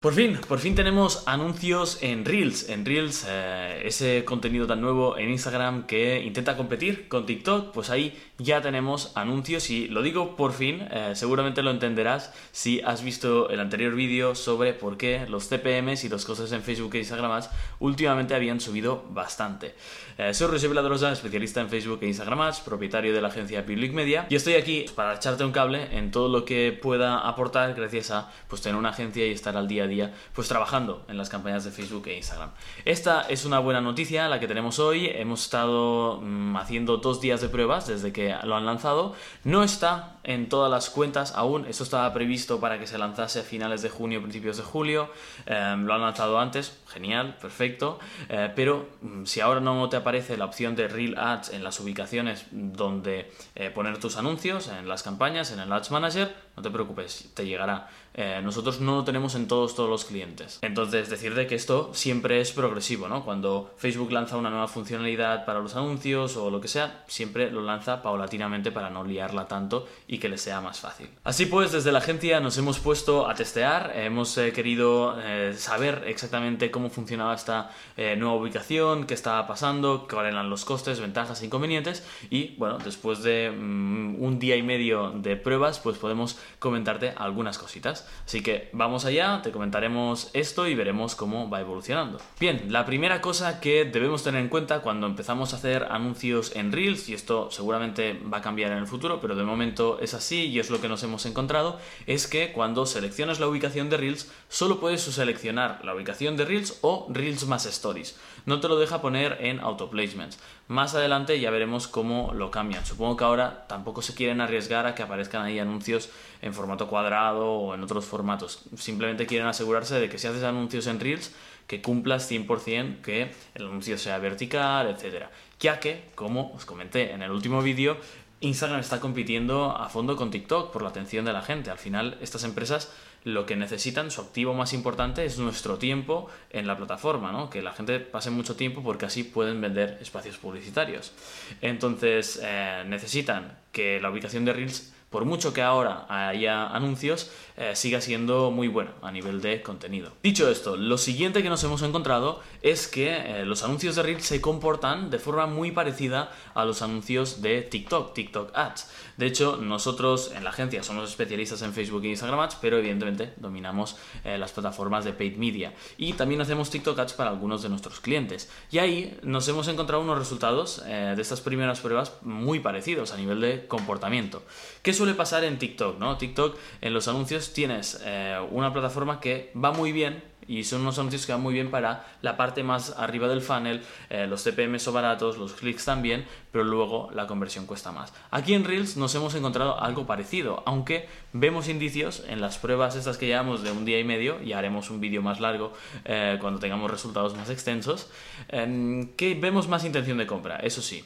Por fin, por fin tenemos anuncios en Reels. En Reels, eh, ese contenido tan nuevo en Instagram que intenta competir con TikTok, pues ahí ya tenemos anuncios y lo digo por fin, eh, seguramente lo entenderás si has visto el anterior vídeo sobre por qué los CPMs y los costes en Facebook e Instagram Ads últimamente habían subido bastante. Eh, soy José Viladrosa, especialista en Facebook e Instagram Ads, propietario de la agencia Public Media y estoy aquí para echarte un cable en todo lo que pueda aportar gracias a pues, tener una agencia y estar al día día pues trabajando en las campañas de Facebook e Instagram. Esta es una buena noticia, la que tenemos hoy. Hemos estado mm, haciendo dos días de pruebas desde que lo han lanzado. No está en todas las cuentas aún, eso estaba previsto para que se lanzase a finales de junio, principios de julio. Em, lo han lanzado antes, genial, perfecto. Eh, pero mm, si ahora no te aparece la opción de Real Ads en las ubicaciones donde eh, poner tus anuncios, en las campañas, en el Ads Manager, no te preocupes, te llegará. Eh, nosotros no lo tenemos en todos, todos los clientes. Entonces, decirte que esto siempre es progresivo, ¿no? Cuando Facebook lanza una nueva funcionalidad para los anuncios o lo que sea, siempre lo lanza paulatinamente para no liarla tanto y que le sea más fácil. Así pues, desde la agencia nos hemos puesto a testear, hemos eh, querido eh, saber exactamente cómo funcionaba esta nueva ubicación, qué estaba pasando, cuáles eran los costes, ventajas e inconvenientes y, bueno, después de mm, un día y medio de pruebas, pues podemos comentarte algunas cositas. Así que vamos allá, te comentaremos esto y veremos cómo va evolucionando. Bien, la primera cosa que debemos tener en cuenta cuando empezamos a hacer anuncios en Reels, y esto seguramente va a cambiar en el futuro, pero de momento es así y es lo que nos hemos encontrado, es que cuando seleccionas la ubicación de Reels, solo puedes seleccionar la ubicación de Reels o Reels más Stories. No te lo deja poner en Auto Placements. Más adelante ya veremos cómo lo cambian. Supongo que ahora tampoco se quieren arriesgar a que aparezcan ahí anuncios en formato cuadrado o en otros formatos. Simplemente quieren asegurarse de que si haces anuncios en Reels, que cumplas 100% que el anuncio sea vertical, etc. Ya que, como os comenté en el último vídeo, Instagram está compitiendo a fondo con TikTok por la atención de la gente. Al final, estas empresas lo que necesitan, su activo más importante es nuestro tiempo en la plataforma, ¿no? Que la gente pase mucho tiempo porque así pueden vender espacios publicitarios. Entonces, eh, necesitan que la ubicación de Reels por mucho que ahora haya anuncios, eh, siga siendo muy bueno a nivel de contenido. Dicho esto, lo siguiente que nos hemos encontrado es que eh, los anuncios de Reels se comportan de forma muy parecida a los anuncios de TikTok, TikTok Ads. De hecho, nosotros en la agencia somos especialistas en Facebook e Instagram Ads, pero evidentemente dominamos eh, las plataformas de paid media y también hacemos TikTok Ads para algunos de nuestros clientes. Y ahí nos hemos encontrado unos resultados de estas primeras pruebas muy parecidos a nivel de comportamiento. ¿Qué suele pasar en TikTok? ¿no? TikTok en los anuncios tienes eh, una plataforma que va muy bien y son unos anuncios que van muy bien para la parte más arriba del funnel, eh, los CPM son baratos, los clics también, pero luego la conversión cuesta más. Aquí en Reels nos hemos encontrado algo parecido, aunque vemos indicios en las pruebas estas que llevamos de un día y medio, y haremos un vídeo más largo eh, cuando tengamos resultados más extensos, que vemos más intención de compra, eso sí,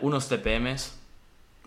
unos CPMs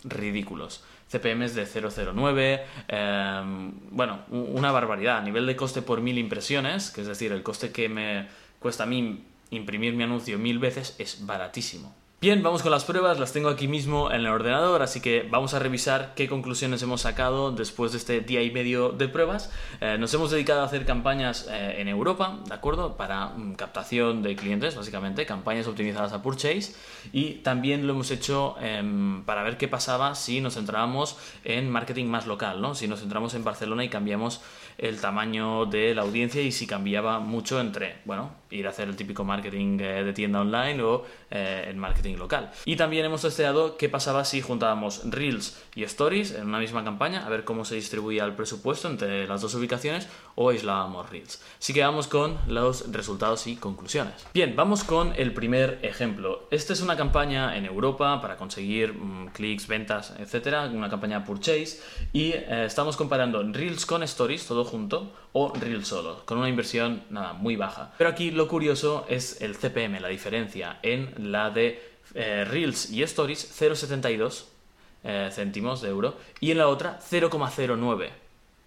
ridículos. CPMs de 009, em, bueno, una barbaridad. A nivel de coste por mil impresiones, que es decir, el coste que me cuesta a mí imprimir mi anuncio mil veces, es baratísimo. Bien, vamos con las pruebas, las tengo aquí mismo en el ordenador, así que vamos a revisar qué conclusiones hemos sacado después de este día y medio de pruebas. Eh, nos hemos dedicado a hacer campañas eh, en Europa, ¿de acuerdo? Para mm, captación de clientes, básicamente, campañas optimizadas a purchase, y también lo hemos hecho em, para ver qué pasaba si nos centrábamos en marketing más local, ¿no? Si nos centramos en Barcelona y cambiamos el tamaño de la audiencia y si cambiaba mucho entre, bueno, ir a hacer el típico marketing eh, de tienda online o el marketing local. Y también hemos testeado qué pasaba si juntábamos Reels y Stories en una misma campaña, a ver cómo se distribuía el presupuesto entre las dos ubicaciones o aislábamos Reels. Así que vamos con los resultados y conclusiones. Bien, vamos con el primer ejemplo. Esta es una campaña en Europa para conseguir mm, clics, ventas, etcétera, una campaña purchase y eh, estamos comparando Reels con Stories todo junto o Reels solo, con una inversión nada muy baja. Pero aquí lo curioso es el CPM, la diferencia en la de eh, Reels y Stories 0,72 eh, céntimos de euro y en la otra 0,09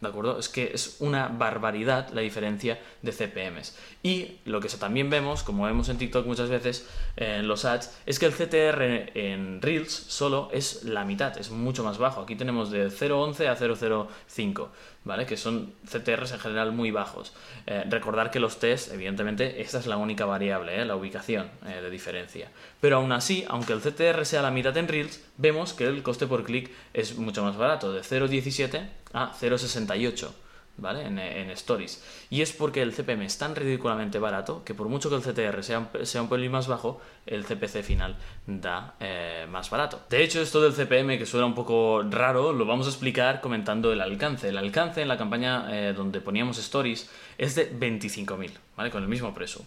¿De acuerdo? Es que es una barbaridad la diferencia de CPMs. Y lo que también vemos, como vemos en TikTok muchas veces, en los ads, es que el CTR en Reels solo es la mitad, es mucho más bajo. Aquí tenemos de 0.11 a 0.05. ¿vale? Que son CTRs en general muy bajos. Eh, recordar que los test, evidentemente, esta es la única variable, ¿eh? la ubicación eh, de diferencia. Pero aún así, aunque el CTR sea la mitad en Reels, vemos que el coste por clic es mucho más barato, de 0.17 a 0.68. ¿vale? En, Stories. Y es porque el CPM es tan ridículamente barato que por mucho que el CTR sea un, sea un pelín más bajo, el CPC final da eh, más barato. De hecho, esto del CPM, que suena un poco raro, lo vamos a explicar comentando el alcance. El alcance en la campaña eh, donde poníamos Stories es de 25.000, ¿vale? Con el mismo precio,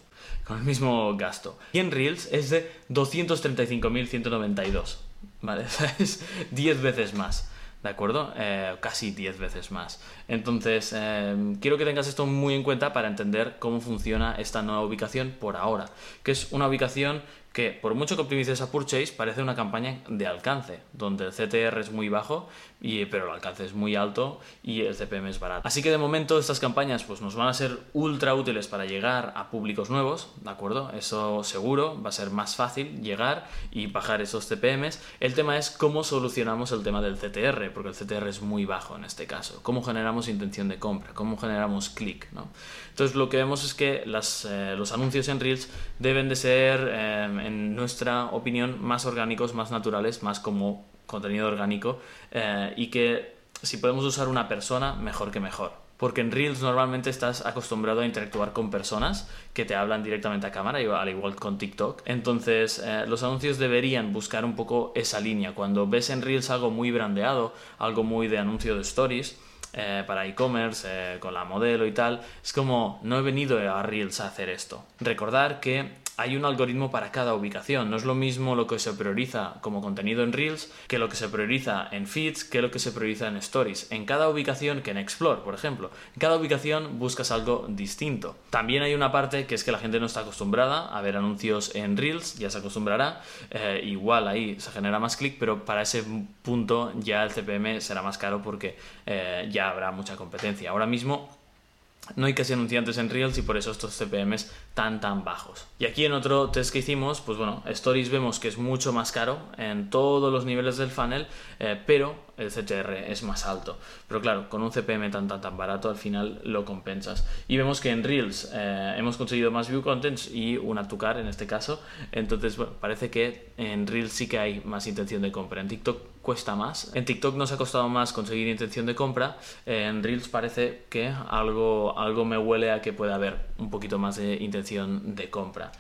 con el mismo gasto. Y en Reels es de 235.192, ¿vale? es 10 veces más. ¿De acuerdo? Eh, casi 10 veces más. Entonces, eh, quiero que tengas esto muy en cuenta para entender cómo funciona esta nueva ubicación por ahora, que es una ubicación que por mucho que optimices a Purchase parece una campaña de alcance, donde el CTR es muy bajo, y, pero el alcance es muy alto y el CPM es barato. Así que de momento estas campañas pues, nos van a ser ultra útiles para llegar a públicos nuevos, ¿de acuerdo? Eso seguro, va a ser más fácil llegar y bajar esos CPMs. El tema es cómo solucionamos el tema del CTR, porque el CTR es muy bajo en este caso. Cómo generamos intención de compra, cómo generamos clic, ¿no? Entonces lo que vemos es que las, eh, los anuncios en Reels deben de ser, eh, en nuestra opinión, más orgánicos, más naturales, más como contenido orgánico eh, y que si podemos usar una persona, mejor que mejor. Porque en Reels normalmente estás acostumbrado a interactuar con personas que te hablan directamente a cámara, al igual con TikTok. Entonces, los anuncios deberían buscar un poco esa línea. Cuando ves en Reels algo muy brandeado, algo muy de anuncio de stories, eh, para e-commerce, eh, con la modelo y tal, es como no he venido a Reels a hacer esto. Recordar que hay un algoritmo para cada ubicación. No es lo mismo lo que se prioriza como contenido en Reels que lo que se prioriza en Feeds, que lo que se prioriza en Stories. En cada ubicación, que en Explore, por ejemplo, en cada ubicación buscas algo distinto. También hay una parte que es que la gente no está acostumbrada a ver anuncios en Reels, ya se acostumbrará. Eh, igual ahí se genera más clic, pero para ese punto ya el CPM será más caro porque eh, ya habrá mucha competencia. Ahora mismo no hay casi anunciantes en Reels y por eso estos CPMs tan tan bajos. Y aquí en otro test que hicimos, pues bueno, Stories vemos que es mucho más caro en todos los niveles del funnel, eh, pero el CTR es más alto. Pero claro, con un CPM tan tan tan barato al final lo compensas. Y vemos que en Reels eh, hemos conseguido más view contents y un Atucar en este caso. Entonces, bueno, parece que en Reels sí que hay más intención de compra. En TikTok cuesta más. En TikTok nos ha costado más conseguir intención de compra. En Reels parece que algo, algo me huele a que puede haber un poquito más de intención de compra.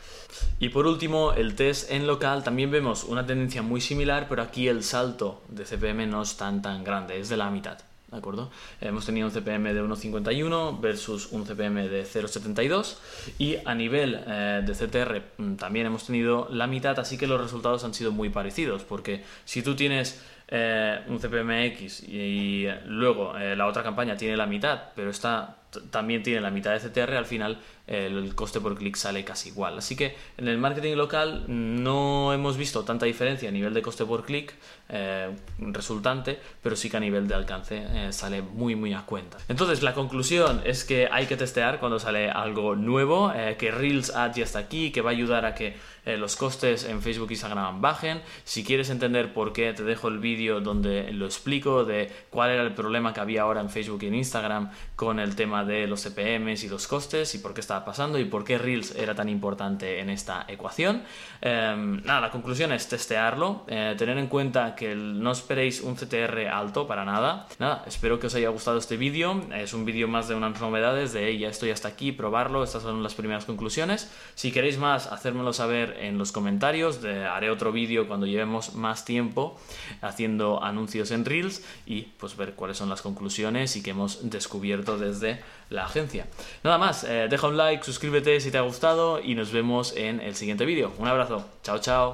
Y por último, el test en local también vemos una tendencia muy similar, pero aquí el salto de CPM no es tan tan grande, es de la mitad. ¿De acuerdo? Hemos tenido un CPM de 1,51 versus un CPM de 0,72 y a nivel eh, de CTR mm, también hemos tenido la mitad, así que los resultados han sido muy parecidos, porque si tú tienes eh, un CPMX y, luego eh, la otra campaña tiene la mitad, pero esta también tiene la mitad de CTR, al final el coste por clic sale casi igual. Así que en el marketing local no hemos visto tanta diferencia a nivel de coste por clic eh, resultante, pero sí que a nivel de alcance eh, sale muy muy a cuenta. Entonces la conclusión es que hay que testear cuando sale algo nuevo, eh, que Reels Ads ya está aquí, que va a ayudar a que los costes en Facebook e Instagram bajen. Si quieres entender por qué, te dejo el vídeo donde lo explico de cuál era el problema que había ahora en Facebook y en Instagram con el tema de los CPMs y los costes y por qué está pasando y por qué Reels era tan importante en esta ecuación. Em, nada, la conclusión es testearlo, eh, tener en cuenta que no esperéis un CTR alto para nada. Nada, espero que os haya gustado este vídeo. Es un vídeo más de unas novedades de ya estoy hasta aquí, probarlo. Estas son las primeras conclusiones. Si queréis más, hacérmelo saber en los comentarios. haré otro vídeo cuando llevemos más tiempo haciendo anuncios en Reels y pues ver cuáles son las conclusiones y que hemos descubierto desde la agencia. Nada más, eh, deja un like, suscríbete si te ha gustado y nos vemos en el siguiente vídeo. Un abrazo, chao chao.